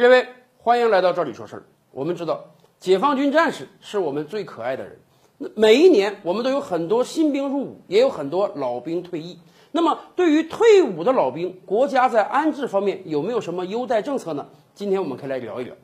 列位，欢迎来到这里说事儿。我们知道，解放军战士是我们最可爱的人。那每一年，我们都有很多新兵入伍，也有很多老兵退役。那么，对于退伍的老兵，国家在安置方面有没有什么优待政策呢？今天我们可以来聊一聊。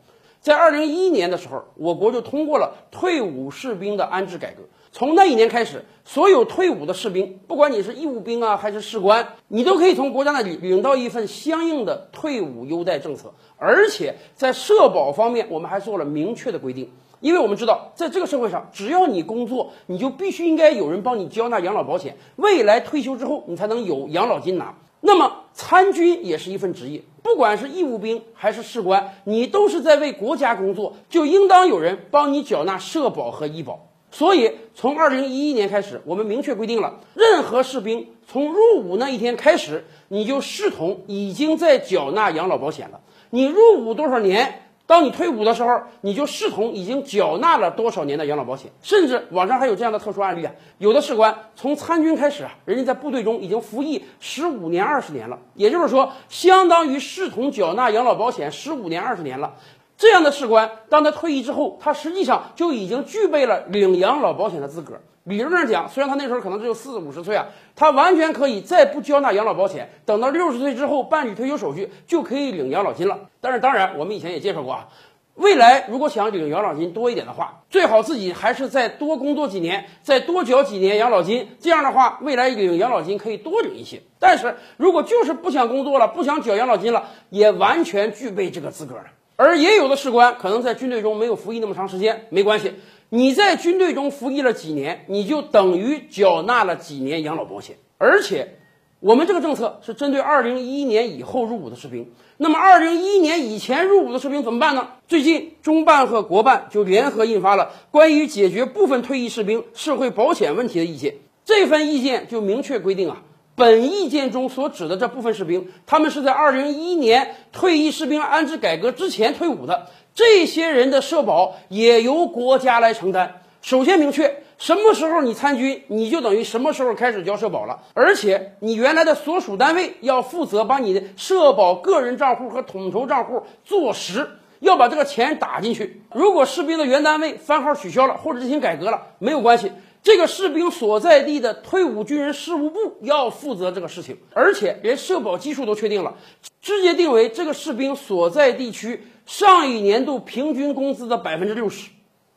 在二零一一年的时候，我国就通过了退伍士兵的安置改革。从那一年开始，所有退伍的士兵，不管你是义务兵啊，还是士官，你都可以从国家那里领到一份相应的退伍优待政策。而且在社保方面，我们还做了明确的规定。因为我们知道，在这个社会上，只要你工作，你就必须应该有人帮你交纳养老保险，未来退休之后，你才能有养老金拿。那么参军也是一份职业，不管是义务兵还是士官，你都是在为国家工作，就应当有人帮你缴纳社保和医保。所以，从二零一一年开始，我们明确规定了，任何士兵从入伍那一天开始，你就视同已经在缴纳养老保险了。你入伍多少年？当你退伍的时候，你就视同已经缴纳了多少年的养老保险，甚至网上还有这样的特殊案例啊，有的士官从参军开始啊，人家在部队中已经服役十五年、二十年了，也就是说，相当于视同缴纳养老保险十五年、二十年了。这样的士官，当他退役之后，他实际上就已经具备了领养老保险的资格。理论上讲，虽然他那时候可能只有四五十岁啊，他完全可以再不交纳养老保险，等到六十岁之后办理退休手续就可以领养老金了。但是，当然我们以前也介绍过啊，未来如果想领养老金多一点的话，最好自己还是再多工作几年，再多缴几年养老金，这样的话，未来领养老金可以多领一些。但是如果就是不想工作了，不想缴养老金了，也完全具备这个资格了。而也有的士官可能在军队中没有服役那么长时间，没关系。你在军队中服役了几年，你就等于缴纳了几年养老保险。而且，我们这个政策是针对二零一一年以后入伍的士兵。那么，二零一一年以前入伍的士兵怎么办呢？最近，中办和国办就联合印发了关于解决部分退役士兵社会保险问题的意见。这份意见就明确规定啊，本意见中所指的这部分士兵，他们是在二零一一年退役士兵安置改革之前退伍的。这些人的社保也由国家来承担。首先明确什么时候你参军，你就等于什么时候开始交社保了。而且你原来的所属单位要负责把你的社保个人账户和统筹账户做实，要把这个钱打进去。如果士兵的原单位番号取消了或者进行改革了，没有关系，这个士兵所在地的退伍军人事务部要负责这个事情，而且连社保基数都确定了，直接定为这个士兵所在地区。上一年度平均工资的百分之六十，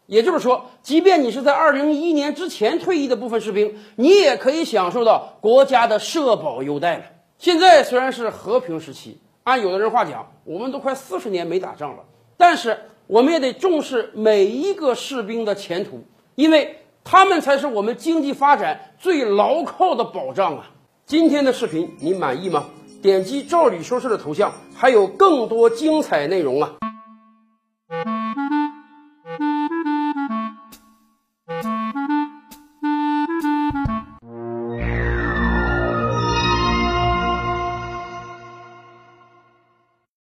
也就是说，即便你是在二零一一年之前退役的部分士兵，你也可以享受到国家的社保优待了。现在虽然是和平时期，按有的人话讲，我们都快四十年没打仗了，但是我们也得重视每一个士兵的前途，因为他们才是我们经济发展最牢靠的保障啊！今天的视频你满意吗？点击“赵李说事”的头像，还有更多精彩内容啊！